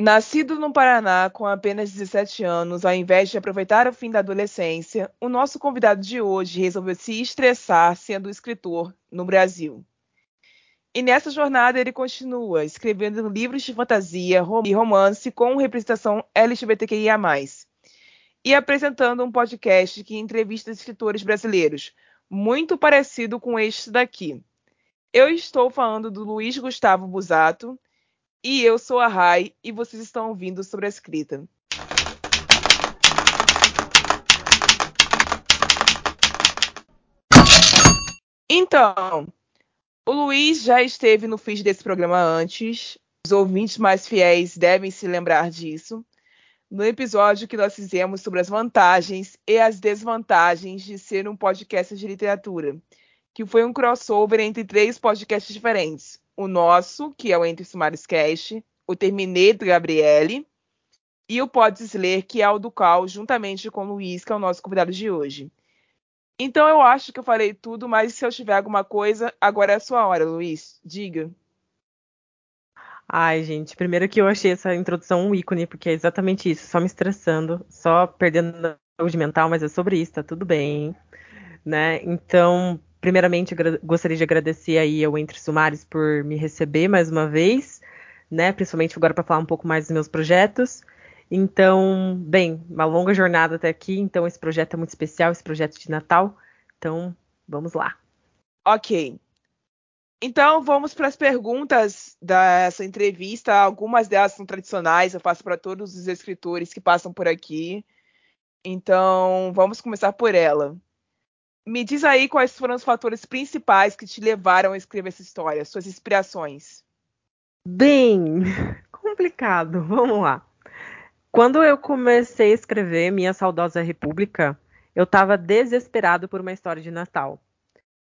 Nascido no Paraná com apenas 17 anos, ao invés de aproveitar o fim da adolescência, o nosso convidado de hoje resolveu se estressar sendo escritor no Brasil. E nessa jornada ele continua escrevendo livros de fantasia e romance com representação LGBTQIA+, e apresentando um podcast que entrevista escritores brasileiros, muito parecido com este daqui. Eu estou falando do Luiz Gustavo Busato, e eu sou a Rai e vocês estão ouvindo sobre a escrita. Então, o Luiz já esteve no feed desse programa antes. Os ouvintes mais fiéis devem se lembrar disso. No episódio que nós fizemos sobre as vantagens e as desvantagens de ser um podcast de literatura, que foi um crossover entre três podcasts diferentes o nosso, que é o Entre Sumares Cast, o Terminei do Gabriele, e o Podes Ler, que é o do Cal, juntamente com o Luiz, que é o nosso convidado de hoje. Então eu acho que eu falei tudo, mas se eu tiver alguma coisa, agora é a sua hora, Luiz. Diga. Ai, gente, primeiro que eu achei essa introdução um ícone, porque é exatamente isso, só me estressando, só perdendo saúde mental, mas é sobre isso, tá tudo bem, né? Então, primeiramente, gostaria de agradecer aí ao Entre Sumares por me receber mais uma vez, né? Principalmente agora para falar um pouco mais dos meus projetos. Então, bem, uma longa jornada até aqui, então esse projeto é muito especial, esse projeto de Natal. Então, vamos lá. Ok. Então, vamos para as perguntas dessa entrevista. Algumas delas são tradicionais, eu faço para todos os escritores que passam por aqui. Então, vamos começar por ela. Me diz aí quais foram os fatores principais que te levaram a escrever essa história, suas inspirações. Bem, complicado. Vamos lá. Quando eu comecei a escrever Minha Saudosa República, eu estava desesperado por uma história de Natal.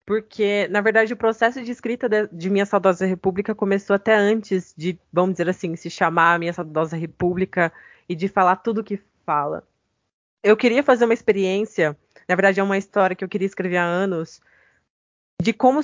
Porque, na verdade, o processo de escrita de, de, Minha Saudosa República começou até antes de, vamos dizer assim, se chamar Minha Saudosa República e de falar tudo o que fala. Eu queria fazer uma experiência na verdade, é uma história que eu queria escrever há anos de como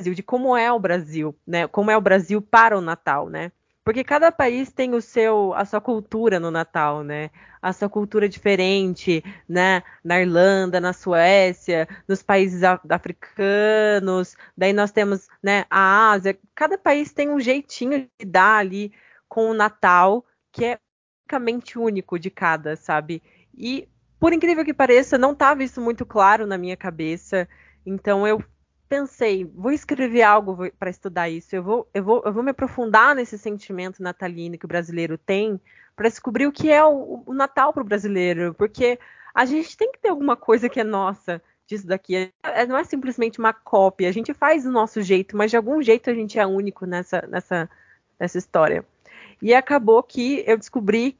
de como é o Brasil, né? Como é o Brasil para o Natal, né? Porque cada país tem o seu a sua cultura no Natal, né? A sua cultura diferente, né? Na Irlanda, na Suécia, nos países africanos, daí nós temos, né, a Ásia. Cada país tem um jeitinho de dar ali com o Natal que é unicamente único de cada, sabe? E por incrível que pareça, não estava isso muito claro na minha cabeça. Então eu pensei, vou escrever algo para estudar isso. Eu vou, eu, vou, eu vou me aprofundar nesse sentimento natalino que o brasileiro tem para descobrir o que é o, o Natal para o brasileiro. Porque a gente tem que ter alguma coisa que é nossa disso daqui. É, é, não é simplesmente uma cópia. A gente faz do nosso jeito, mas de algum jeito a gente é único nessa, nessa, nessa história. E acabou que eu descobri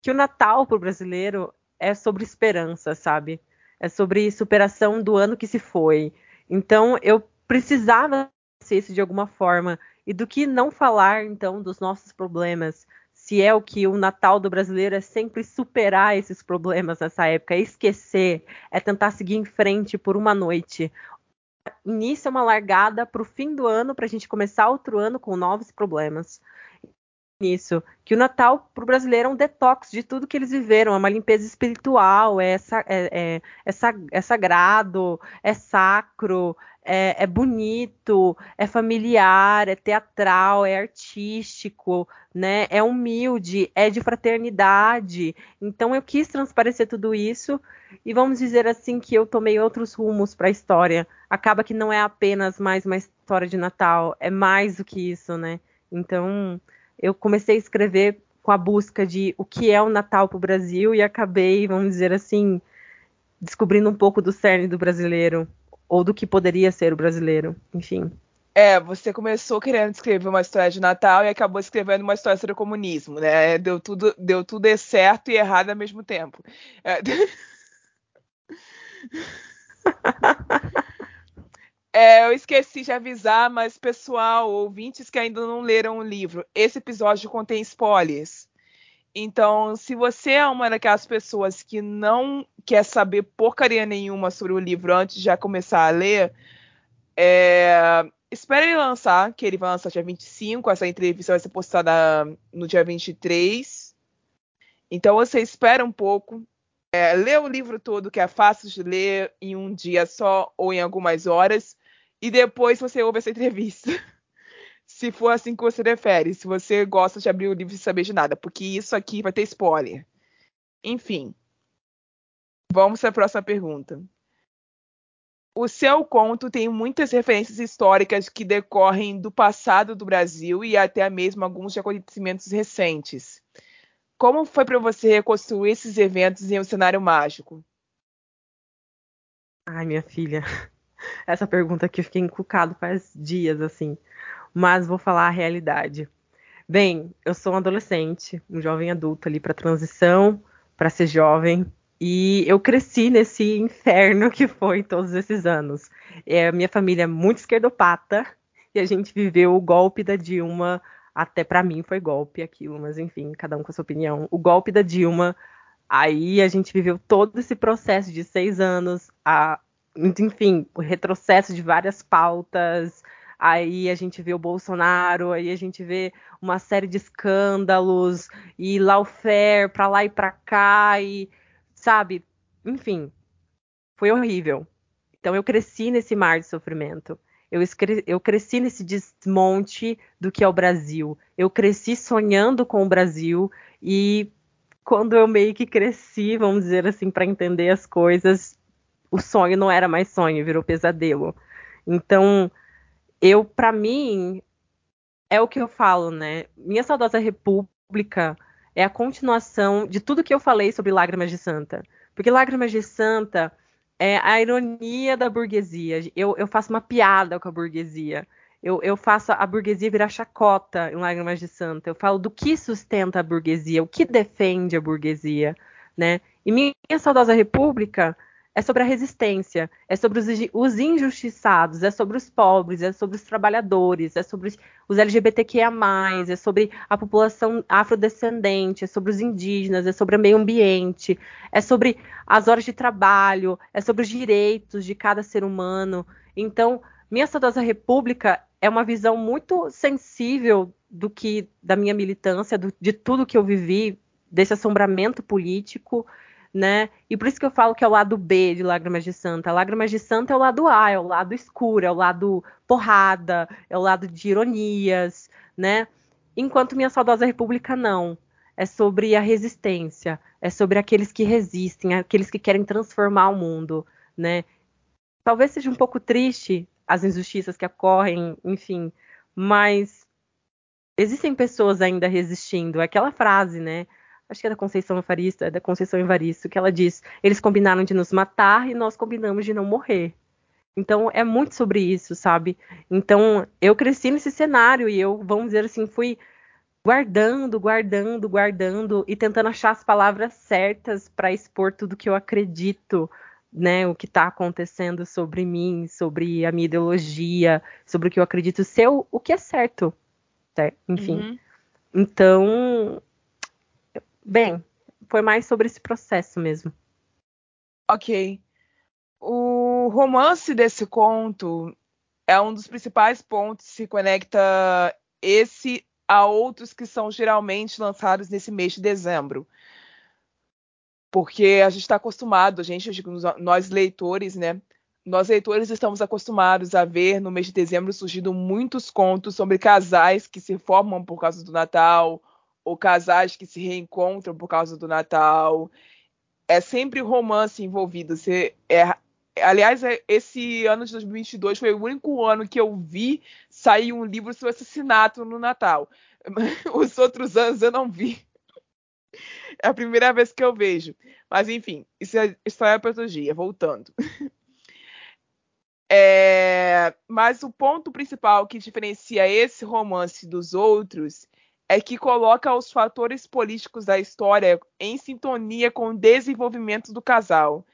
que o Natal para o brasileiro é sobre esperança, sabe? É sobre superação do ano que se foi. Então eu precisava ser isso de alguma forma. E do que não falar, então, dos nossos problemas? Se é o que o Natal do brasileiro é sempre superar esses problemas nessa época, é esquecer, é tentar seguir em frente por uma noite. Início é uma largada para o fim do ano, para a gente começar outro ano com novos problemas nisso, que o Natal para o brasileiro é um detox de tudo que eles viveram, é uma limpeza espiritual, é, é, é, é, é sagrado, é sacro, é, é, bonito, é familiar, é teatral, é artístico, né? É humilde, é de fraternidade. Então eu quis transparecer tudo isso e vamos dizer assim que eu tomei outros rumos para a história. Acaba que não é apenas mais uma história de Natal, é mais do que isso, né? Então eu comecei a escrever com a busca de o que é o Natal para o Brasil e acabei, vamos dizer assim, descobrindo um pouco do cerne do brasileiro ou do que poderia ser o brasileiro, enfim. É, você começou querendo escrever uma história de Natal e acabou escrevendo uma história sobre o comunismo, né? Deu tudo, deu tudo certo e errado ao mesmo tempo. É... É, eu esqueci de avisar, mas pessoal, ouvintes que ainda não leram o livro, esse episódio contém spoilers. Então, se você é uma daquelas pessoas que não quer saber porcaria nenhuma sobre o livro antes de já começar a ler, é, espere ele lançar, que ele vai lançar dia 25, essa entrevista vai ser postada no dia 23. Então você espera um pouco, é, lê o livro todo, que é fácil de ler em um dia só ou em algumas horas, e depois você ouve essa entrevista. se for assim que você prefere, se você gosta de abrir o livro e saber de nada, porque isso aqui vai ter spoiler. Enfim. Vamos para a próxima pergunta. O seu conto tem muitas referências históricas que decorrem do passado do Brasil e até mesmo alguns acontecimentos recentes. Como foi para você reconstruir esses eventos em um cenário mágico? Ai, minha filha, essa pergunta aqui eu fiquei encucado faz dias, assim, mas vou falar a realidade. Bem, eu sou um adolescente, um jovem adulto ali para transição, para ser jovem, e eu cresci nesse inferno que foi todos esses anos. É, minha família é muito esquerdopata e a gente viveu o golpe da Dilma. Até para mim foi golpe aquilo, mas enfim, cada um com a sua opinião. O golpe da Dilma. Aí a gente viveu todo esse processo de seis anos, a, enfim, o retrocesso de várias pautas. Aí a gente vê o Bolsonaro, aí a gente vê uma série de escândalos e lawfare para lá e para cá e sabe? Enfim, foi horrível. Então eu cresci nesse mar de sofrimento. Eu, eu, cresci nesse desmonte do que é o Brasil. Eu cresci sonhando com o Brasil e quando eu meio que cresci, vamos dizer assim, para entender as coisas, o sonho não era mais sonho, virou pesadelo. Então, eu, para mim, é o que eu falo, né? Minha saudosa república é a continuação de tudo que eu falei sobre Lágrimas de Santa. Porque Lágrimas de Santa é a ironia da burguesia. Eu, eu faço uma piada com a burguesia. Eu, eu, faço a burguesia virar chacota em Lágrimas de Santa. Eu falo do que sustenta a burguesia, o que defende a burguesia, né? E minha saudosa república é sobre a resistência, é sobre os, os, injustiçados, é sobre os pobres, é sobre os trabalhadores, é sobre os, LGBTQIA+, é sobre a população afrodescendente, é sobre os indígenas, é sobre o meio ambiente, é sobre as horas de trabalho, é sobre os direitos de cada ser humano. Então, minha saudosa república é uma visão muito sensível do que da minha militância, do, de tudo que eu vivi, desse assombramento político, né? E por isso que eu falo que é o lado B de Lágrimas de Santa. Lágrimas de Santa é o lado A, é o lado escuro, é o lado porrada, é o lado de ironias, né? Enquanto Minha Saudosa República não. É sobre a resistência, é sobre aqueles que resistem, aqueles que querem transformar o mundo, né? Talvez seja um pouco triste as injustiças que ocorrem, enfim, mas existem pessoas ainda resistindo. É aquela frase, né? Acho que é da Conceição Evaristo, é da Conceição Evaristo, que ela diz: eles combinaram de nos matar e nós combinamos de não morrer. Então é muito sobre isso, sabe? Então eu cresci nesse cenário e eu, vamos dizer assim, fui guardando, guardando, guardando e tentando achar as palavras certas para expor tudo que eu acredito, né? O que está acontecendo sobre mim, sobre a minha ideologia, sobre o que eu acredito ser o, o que é certo, enfim. Uhum. Então Bem, foi mais sobre esse processo mesmo. Ok. O romance desse conto é um dos principais pontos que se conecta esse a outros que são geralmente lançados nesse mês de dezembro. Porque a gente está acostumado, a gente, nós leitores, né? Nós leitores estamos acostumados a ver no mês de dezembro surgindo muitos contos sobre casais que se formam por causa do Natal, ou casais que se reencontram por causa do Natal. É sempre romance envolvido. Você é, aliás, é, esse ano de 2022 foi o único ano que eu vi sair um livro sobre assassinato no Natal. Os outros anos eu não vi. É a primeira vez que eu vejo. Mas enfim, isso é história para outro dia. Voltando. É, mas o ponto principal que diferencia esse romance dos outros é que coloca os fatores políticos da história em sintonia com o desenvolvimento do casal.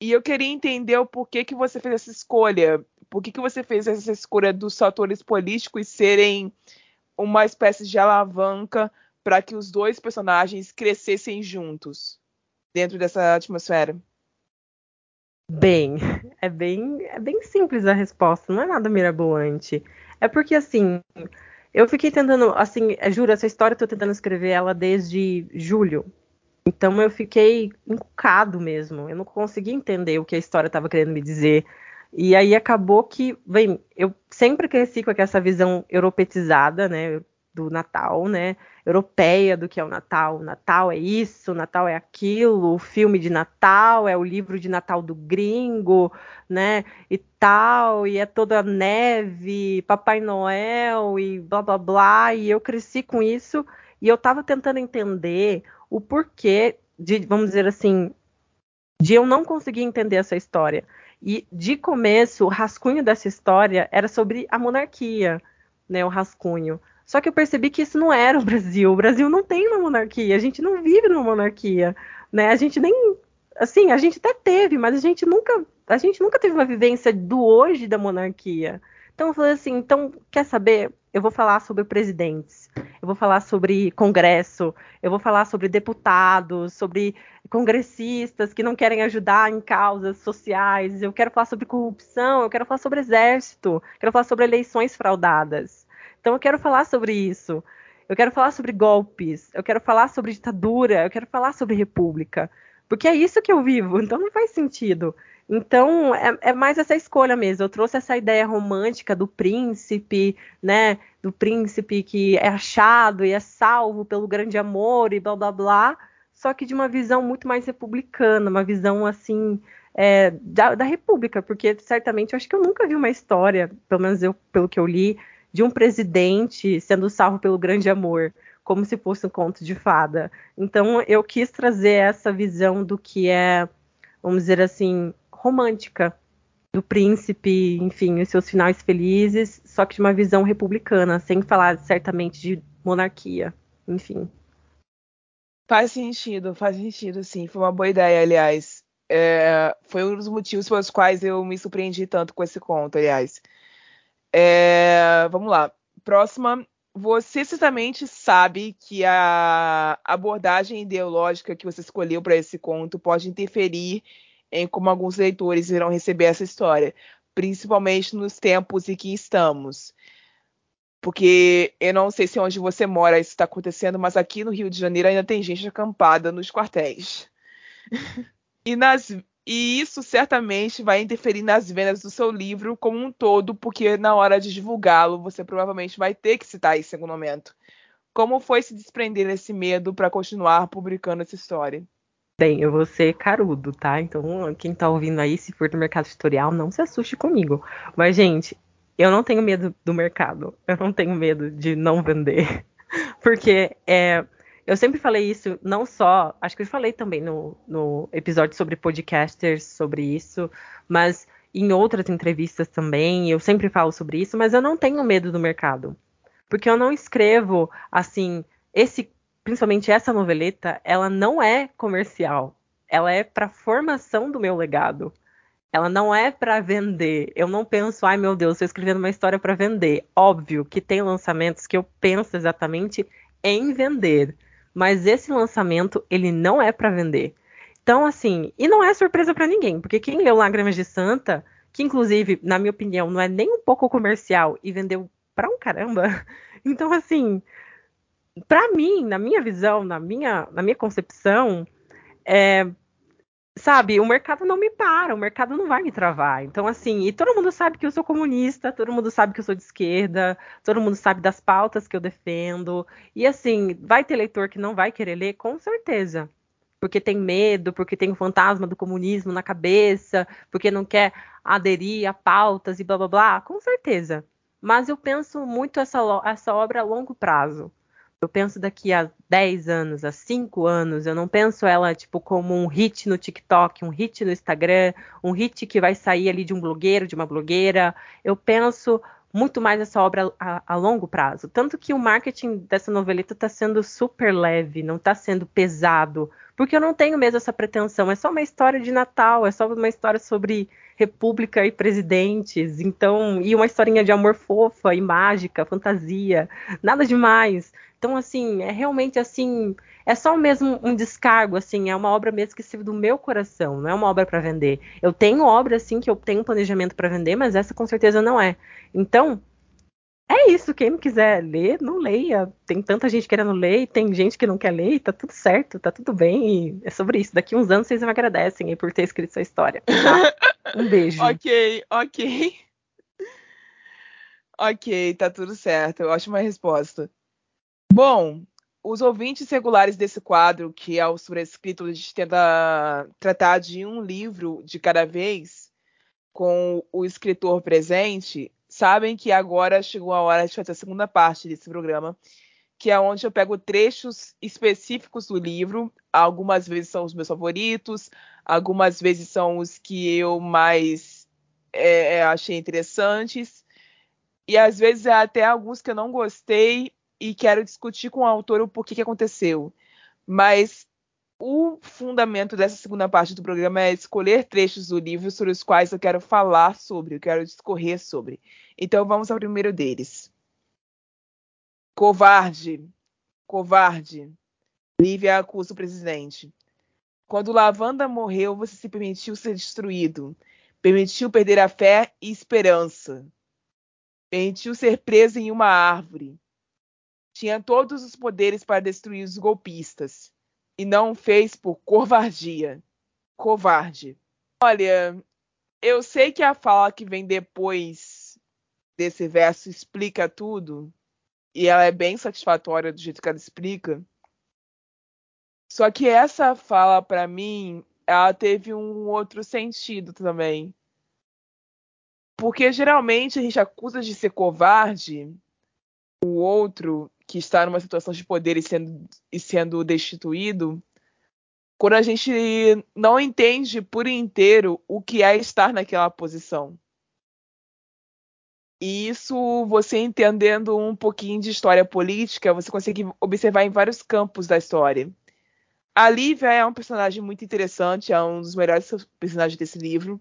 E eu queria entender o porquê que você fez essa escolha. Por que, que você fez essa escolha dos fatores políticos serem uma espécie de alavanca para que os dois personagens crescessem juntos dentro dessa atmosfera? Bem, é bem, é bem simples a resposta, não é nada mirabolante. É porque assim, eu fiquei tentando, assim, é, juro, essa história eu tô tentando escrever ela desde julho. Então eu fiquei encucado mesmo. Eu não conseguia entender o que a história estava querendo me dizer. E aí acabou que, bem, eu sempre cresci com essa visão europeizada, né, do Natal, né, europeia do que é o Natal. Natal é isso, Natal é aquilo, o filme de Natal é o livro de Natal do gringo, né, e tal, e é toda neve, Papai Noel e blá blá blá, e eu cresci com isso e eu tava tentando entender o porquê de, vamos dizer assim, de eu não conseguir entender essa história. E de começo, o rascunho dessa história era sobre a monarquia, né, o rascunho. Só que eu percebi que isso não era o Brasil. O Brasil não tem uma monarquia, a gente não vive numa monarquia, né? A gente nem assim, a gente até teve, mas a gente nunca, a gente nunca teve uma vivência do hoje da monarquia. Então eu falei assim, então quer saber? Eu vou falar sobre presidentes, eu vou falar sobre congresso, eu vou falar sobre deputados, sobre congressistas que não querem ajudar em causas sociais, eu quero falar sobre corrupção, eu quero falar sobre exército, quero falar sobre eleições fraudadas. Então eu quero falar sobre isso. Eu quero falar sobre golpes, eu quero falar sobre ditadura, eu quero falar sobre república. Porque é isso que eu vivo, então não faz sentido. Então, é, é, mais essa escolha mesmo. Eu trouxe essa ideia romântica do príncipe, né? Do príncipe que é achado e é salvo pelo grande amor e blá blá blá. Só que de uma visão muito mais republicana, uma visão assim é, da, da, República, porque certamente eu acho que eu nunca vi uma história, pelo menos eu, pelo que eu li, de um presidente sendo salvo pelo grande amor, como se fosse um conto de fada. Então eu quis trazer essa visão do que é, vamos dizer assim, romântica do príncipe, enfim, os seus finais felizes, só que de uma visão republicana, sem falar certamente de monarquia, enfim. Faz sentido, faz sentido, sim. Foi uma boa ideia, aliás. É, foi um dos motivos pelos quais eu me surpreendi tanto com esse conto, aliás. É, vamos lá. Próxima. Você certamente sabe que a abordagem ideológica que você escolheu para esse conto pode interferir em como alguns leitores irão receber essa história, principalmente nos tempos em que estamos. Porque eu não sei se onde você mora isso está acontecendo, mas aqui no Rio de Janeiro ainda tem gente acampada nos quartéis. e, nas, e isso certamente vai interferir nas vendas do seu livro como um todo, porque na hora de divulgá-lo você provavelmente vai ter que citar esse segundo momento. Como foi se desprender desse medo para continuar publicando essa história? Bem, eu vou ser carudo, tá? Então, quem tá ouvindo aí, se for do mercado editorial, não se assuste comigo. Mas, gente, eu não tenho medo do mercado. Eu não tenho medo de não vender. Porque é, eu sempre falei isso, não só. Acho que eu falei também no, no episódio sobre podcasters, sobre isso, mas em outras entrevistas também, eu sempre falo sobre isso, mas eu não tenho medo do mercado. Porque eu não escrevo assim, esse principalmente essa noveleta, ela não é comercial. Ela é para formação do meu legado. Ela não é para vender. Eu não penso, ai meu Deus, estou escrevendo uma história para vender. Óbvio que tem lançamentos que eu penso exatamente em vender, mas esse lançamento ele não é para vender. Então assim, e não é surpresa para ninguém, porque quem leu Lágrimas de Santa, que inclusive, na minha opinião, não é nem um pouco comercial e vendeu pra um caramba. Então assim, para mim, na minha visão, na minha, na minha concepção, é, sabe, o mercado não me para, o mercado não vai me travar. Então, assim, e todo mundo sabe que eu sou comunista, todo mundo sabe que eu sou de esquerda, todo mundo sabe das pautas que eu defendo. E assim, vai ter leitor que não vai querer ler, com certeza. Porque tem medo, porque tem o fantasma do comunismo na cabeça, porque não quer aderir a pautas e blá blá blá, com certeza. Mas eu penso muito essa, essa obra a longo prazo eu penso daqui a 10 anos, a 5 anos, eu não penso ela tipo como um hit no TikTok, um hit no Instagram, um hit que vai sair ali de um blogueiro, de uma blogueira. Eu penso muito mais essa obra a, a longo prazo. Tanto que o marketing dessa noveleta está sendo super leve, não está sendo pesado, porque eu não tenho mesmo essa pretensão. É só uma história de Natal, é só uma história sobre república e presidentes, então e uma historinha de amor fofa e mágica, fantasia, nada demais. Então, assim, é realmente assim, é só mesmo um descargo, assim, é uma obra mesmo que se do meu coração, não é uma obra para vender. Eu tenho obra, assim, que eu tenho planejamento para vender, mas essa com certeza não é. Então, é isso, quem não quiser ler, não leia. Tem tanta gente querendo ler e tem gente que não quer ler e tá tudo certo, tá tudo bem. E é sobre isso. Daqui uns anos vocês me agradecem aí por ter escrito essa história. Tá? Um beijo. ok, ok. Ok, tá tudo certo. Ótima resposta. Bom, os ouvintes regulares desse quadro, que é o sobrescrito, a gente tenta tratar de um livro de cada vez com o escritor presente, sabem que agora chegou a hora de fazer a segunda parte desse programa, que é onde eu pego trechos específicos do livro. Algumas vezes são os meus favoritos, algumas vezes são os que eu mais é, é achei interessantes, e às vezes é até alguns que eu não gostei e quero discutir com o autor o porquê que aconteceu. Mas o fundamento dessa segunda parte do programa é escolher trechos do livro sobre os quais eu quero falar sobre, eu quero discorrer sobre. Então vamos ao primeiro deles. Covarde, covarde. Lívia acusa o presidente. Quando Lavanda morreu, você se permitiu ser destruído. Permitiu perder a fé e esperança. Permitiu ser preso em uma árvore. Tinha todos os poderes para destruir os golpistas e não fez por covardia. Covarde. Olha, eu sei que a fala que vem depois desse verso explica tudo, e ela é bem satisfatória do jeito que ela explica. Só que essa fala, para mim, ela teve um outro sentido também. Porque geralmente a gente acusa de ser covarde o outro que está numa situação de poder e sendo, e sendo destituído, quando a gente não entende por inteiro o que é estar naquela posição. E isso, você entendendo um pouquinho de história política, você consegue observar em vários campos da história. A Lívia é um personagem muito interessante, é um dos melhores personagens desse livro.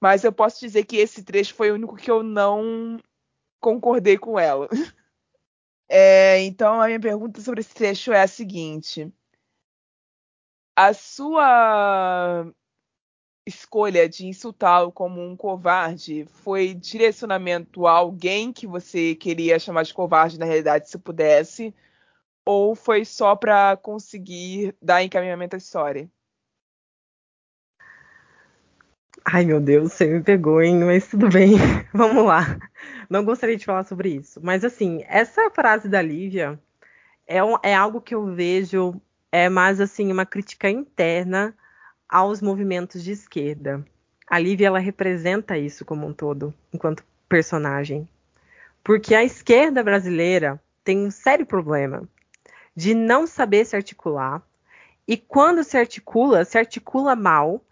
Mas eu posso dizer que esse trecho foi o único que eu não concordei com ela. É, então, a minha pergunta sobre esse trecho é a seguinte: a sua escolha de insultá-lo como um covarde foi direcionamento a alguém que você queria chamar de covarde na realidade, se pudesse, ou foi só para conseguir dar encaminhamento à história? Ai, meu Deus, você me pegou, hein? Mas tudo bem, vamos lá. Não gostaria de falar sobre isso. Mas, assim, essa frase da Lívia é, um, é algo que eu vejo é mais, assim, uma crítica interna aos movimentos de esquerda. A Lívia, ela representa isso como um todo, enquanto personagem. Porque a esquerda brasileira tem um sério problema de não saber se articular. E quando se articula, se articula mal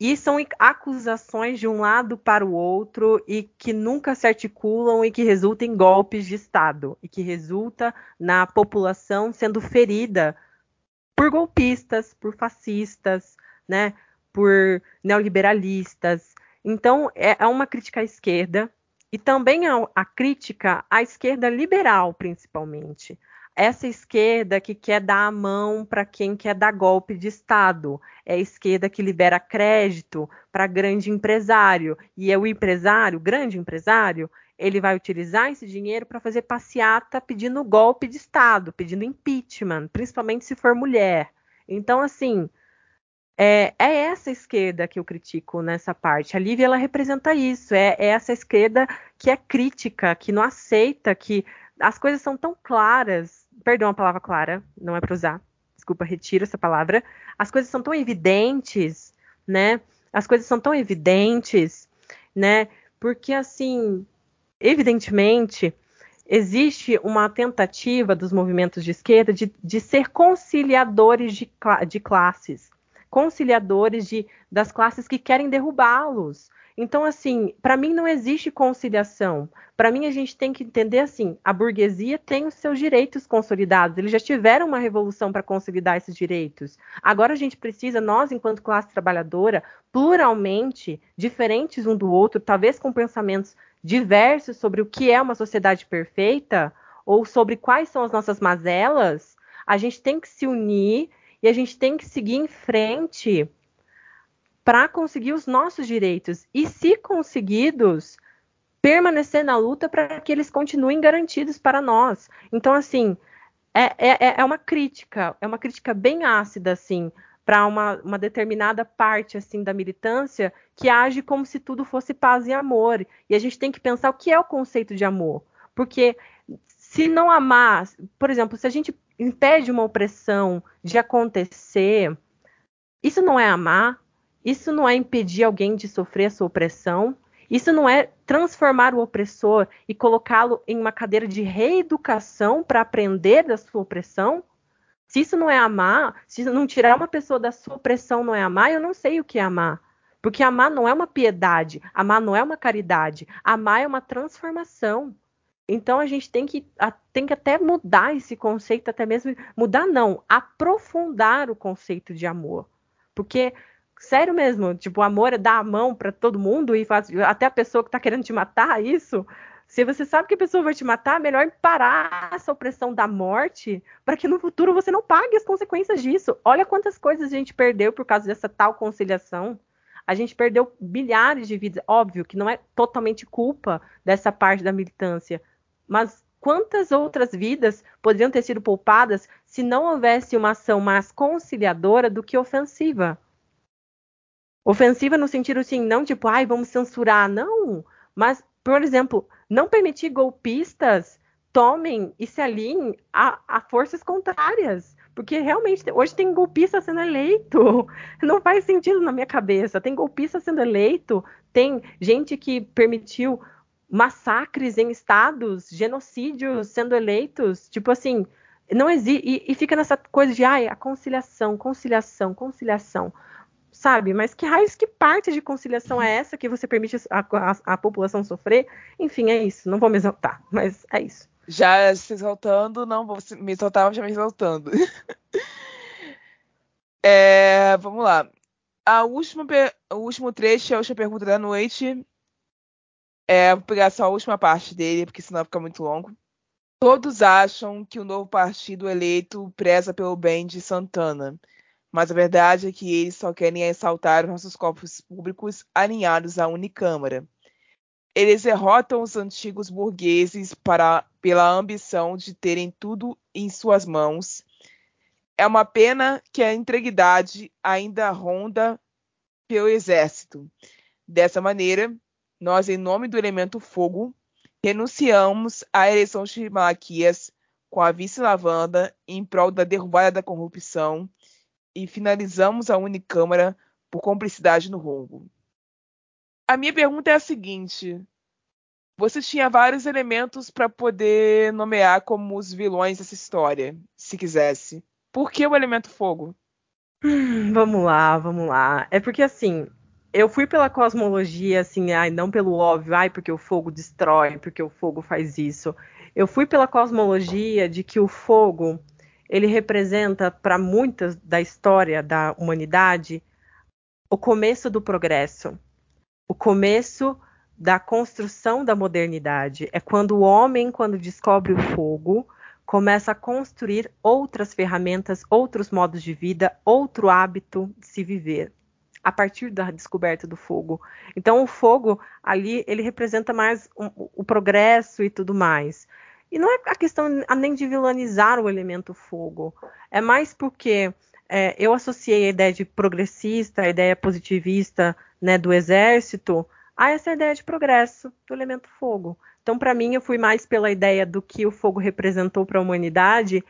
e são acusações de um lado para o outro e que nunca se articulam e que resultam em golpes de Estado e que resulta na população sendo ferida por golpistas, por fascistas, né, por neoliberalistas. Então é, é uma crítica à esquerda e também a, a crítica à esquerda liberal, principalmente essa esquerda que quer dar a mão para quem quer dar golpe de Estado, é a esquerda que libera crédito para grande empresário, e é o empresário, grande empresário, ele vai utilizar esse dinheiro para fazer passeata pedindo golpe de Estado, pedindo impeachment, principalmente se for mulher. Então, assim, é, é, essa esquerda que eu critico nessa parte. A Lívia ela representa isso. É, é, essa esquerda que é crítica, que não aceita que as coisas são tão claras perdão a palavra clara, não é para usar. Desculpa, retiro essa palavra. As coisas são tão evidentes, né? As coisas são tão evidentes, né? Porque assim, evidentemente, existe uma tentativa dos movimentos de esquerda de, de ser conciliadores de, de classes, conciliadores de, das classes que querem derrubá-los. Então, assim, para mim não existe conciliação. Para mim, a gente tem que entender assim: a burguesia tem os seus direitos consolidados, eles já tiveram uma revolução para consolidar esses direitos. Agora a gente precisa, nós, enquanto classe trabalhadora, pluralmente, diferentes um do outro, talvez com pensamentos diversos sobre o que é uma sociedade perfeita ou sobre quais são as nossas mazelas, a gente tem que se unir e a gente tem que seguir em frente para conseguir os nossos direitos. E se conseguidos, permanecer na luta para que eles continuem garantidos para nós. Então, assim, é, é, é uma crítica, é uma crítica bem ácida, assim, para uma, uma, determinada parte assim da militância que age como se tudo fosse paz e amor. E a gente tem que pensar o que é o conceito de amor. Porque se não amar, por exemplo, se a gente impede uma opressão de acontecer, isso não é amar, isso não é impedir alguém de sofrer a sua opressão, isso não é transformar o opressor e colocá-lo em uma cadeira de reeducação para aprender da sua opressão. Se isso não é amar, se não tirar uma pessoa da sua opressão não é amar, eu não sei o que é amar. Porque amar não é uma piedade, amar não é uma caridade, amar é uma transformação. Então a gente tem que, tem que até mudar esse conceito, até mesmo mudar não, aprofundar o conceito de amor. Porque sério mesmo, tipo, o amor é dar a mão para todo mundo e faz, até a pessoa que está querendo te matar, isso. Se você sabe que a pessoa vai te matar, é melhor parar essa opressão da morte para que no futuro você não pague as consequências disso. Olha quantas coisas a gente perdeu por causa dessa tal conciliação. A gente perdeu bilhares de vidas. Óbvio que não é totalmente culpa dessa parte da militância, mas quantas outras vidas poderiam ter sido poupadas se não houvesse uma ação mais conciliadora do que ofensiva? Ofensiva no sentido assim, não tipo, ai, vamos censurar, não. Mas, por exemplo, não permitir golpistas tomem e se alinhem a, a forças contrárias. Porque realmente, hoje tem golpista sendo eleito. Não faz sentido na minha cabeça. Tem golpista sendo eleito, tem gente que permitiu massacres em estados, genocídios sendo eleitos. Tipo assim, não existe. E, fica nessa coisa de, ai, a conciliação, conciliação, conciliação sabe? Mas que raios, que parte de conciliação é essa que você permite a, a, a, população sofrer? Enfim, é isso. Não vou me exaltar, mas é isso. Já se exaltando, não vou me exaltar, já me exaltando. é, vamos lá. A última, o último trecho, a última pergunta da noite. É, vou pegar só a última parte dele, porque senão fica muito longo. Todos acham que o novo partido eleito preza pelo bem de Santana mas a verdade é que eles só querem ressaltar os nossos corpos públicos alinhados à unicâmara. Eles derrotam os antigos burgueses para, pela ambição de terem tudo em suas mãos. É uma pena que a integridade ainda ronda pelo exército. Dessa maneira, nós, em nome do elemento fogo, renunciamos à eleição de Malaquias com a vice-lavanda em prol da derrubada da corrupção e finalizamos a Unicâmara por cumplicidade no roubo. A minha pergunta é a seguinte: você tinha vários elementos para poder nomear como os vilões dessa história, se quisesse. Por que o elemento fogo? Hum, vamos lá, vamos lá. É porque assim, eu fui pela cosmologia, assim, ai, não pelo óbvio, ai, porque o fogo destrói, porque o fogo faz isso. Eu fui pela cosmologia de que o fogo ele representa para muitas da história da humanidade o começo do progresso, o começo da construção da modernidade. É quando o homem, quando descobre o fogo, começa a construir outras ferramentas, outros modos de vida, outro hábito de se viver a partir da descoberta do fogo. Então o fogo ali ele representa mais o, o progresso e tudo mais. E não é a questão nem de vilanizar o elemento fogo, é mais porque é, eu associei a ideia de progressista, a ideia positivista né, do exército, a essa ideia de progresso do elemento fogo. Então, para mim, eu fui mais pela ideia do que o fogo representou para a humanidade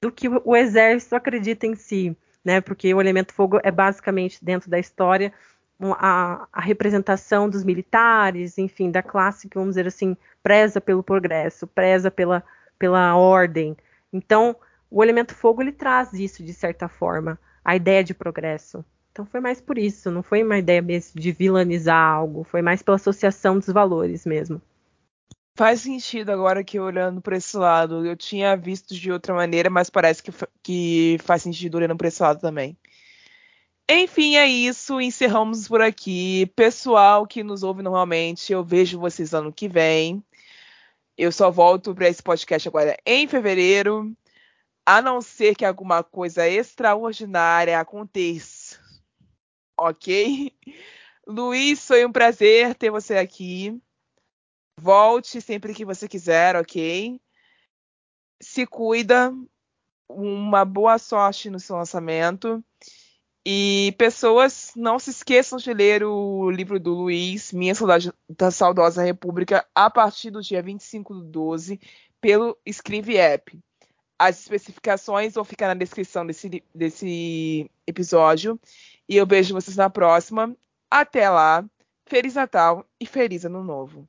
do que o, exército acredita em si, né? Porque o elemento fogo é basicamente dentro da história a, a, representação dos militares, enfim, da classe que, vamos dizer assim, preza pelo progresso, preza pela, pela ordem. Então, o elemento fogo ele traz isso de certa forma, a ideia de progresso. Então foi mais por isso, não foi uma ideia mesmo de vilanizar algo, foi mais pela associação dos valores mesmo. Faz sentido agora que olhando por esse lado. Eu tinha visto de outra maneira, mas parece que, que faz sentido olhando por esse lado também. Enfim, é isso. Encerramos por aqui. Pessoal que nos ouve normalmente, eu vejo vocês ano que vem. Eu só volto para esse podcast agora em fevereiro. A não ser que alguma coisa extraordinária aconteça. Ok? Luiz, foi um prazer ter você aqui. Volte sempre que você quiser, ok? Se cuida. Uma boa sorte no seu lançamento. E pessoas, não se esqueçam de ler o livro do Luiz, Minha Saudade da Saudosa República, a partir do dia 25 do 12, pelo Escrive App. As especificações vão ficar na descrição desse, desse episódio. E eu vejo vocês na próxima. Até lá. Feliz Natal e Feliz Ano Novo.